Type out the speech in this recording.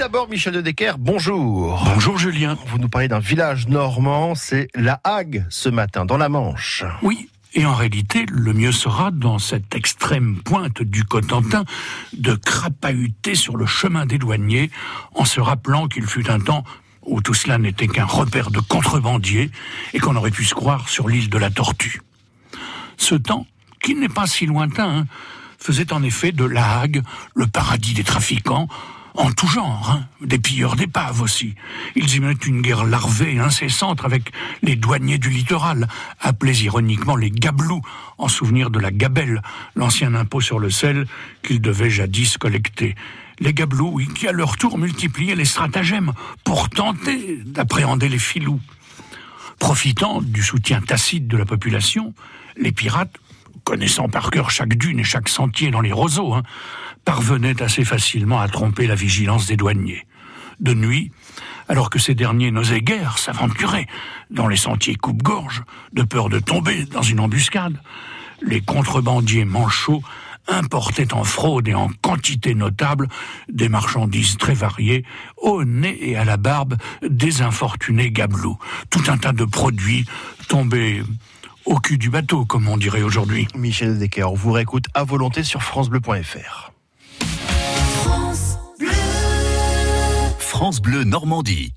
D'abord, Michel de Decker, bonjour. Bonjour Julien. Vous nous parlez d'un village normand, c'est La Hague ce matin, dans la Manche. Oui, et en réalité, le mieux sera, dans cette extrême pointe du Cotentin, de crapahuter sur le chemin des douaniers, en se rappelant qu'il fut un temps où tout cela n'était qu'un repère de contrebandiers, et qu'on aurait pu se croire sur l'île de la Tortue. Ce temps, qui n'est pas si lointain, hein, faisait en effet de La Hague le paradis des trafiquants, en tout genre, hein, des pilleurs d'épaves aussi. Ils y mettent une guerre larvée et incessante avec les douaniers du littoral, appelés ironiquement les gabelous, en souvenir de la gabelle, l'ancien impôt sur le sel qu'ils devaient jadis collecter. Les gabelous, qui à leur tour multipliaient les stratagèmes pour tenter d'appréhender les filous. Profitant du soutien tacite de la population, les pirates connaissant par cœur chaque dune et chaque sentier dans les roseaux, hein, parvenaient assez facilement à tromper la vigilance des douaniers. De nuit, alors que ces derniers n'osaient guère s'aventurer dans les sentiers coupe-gorge, de peur de tomber dans une embuscade, les contrebandiers manchots importaient en fraude et en quantité notable des marchandises très variées, au nez et à la barbe des infortunés gabelous. Tout un tas de produits tombés au cul du bateau, comme on dirait aujourd'hui. Michel Decker, on vous réécoute à volonté sur francebleu.fr. France Bleu Normandie.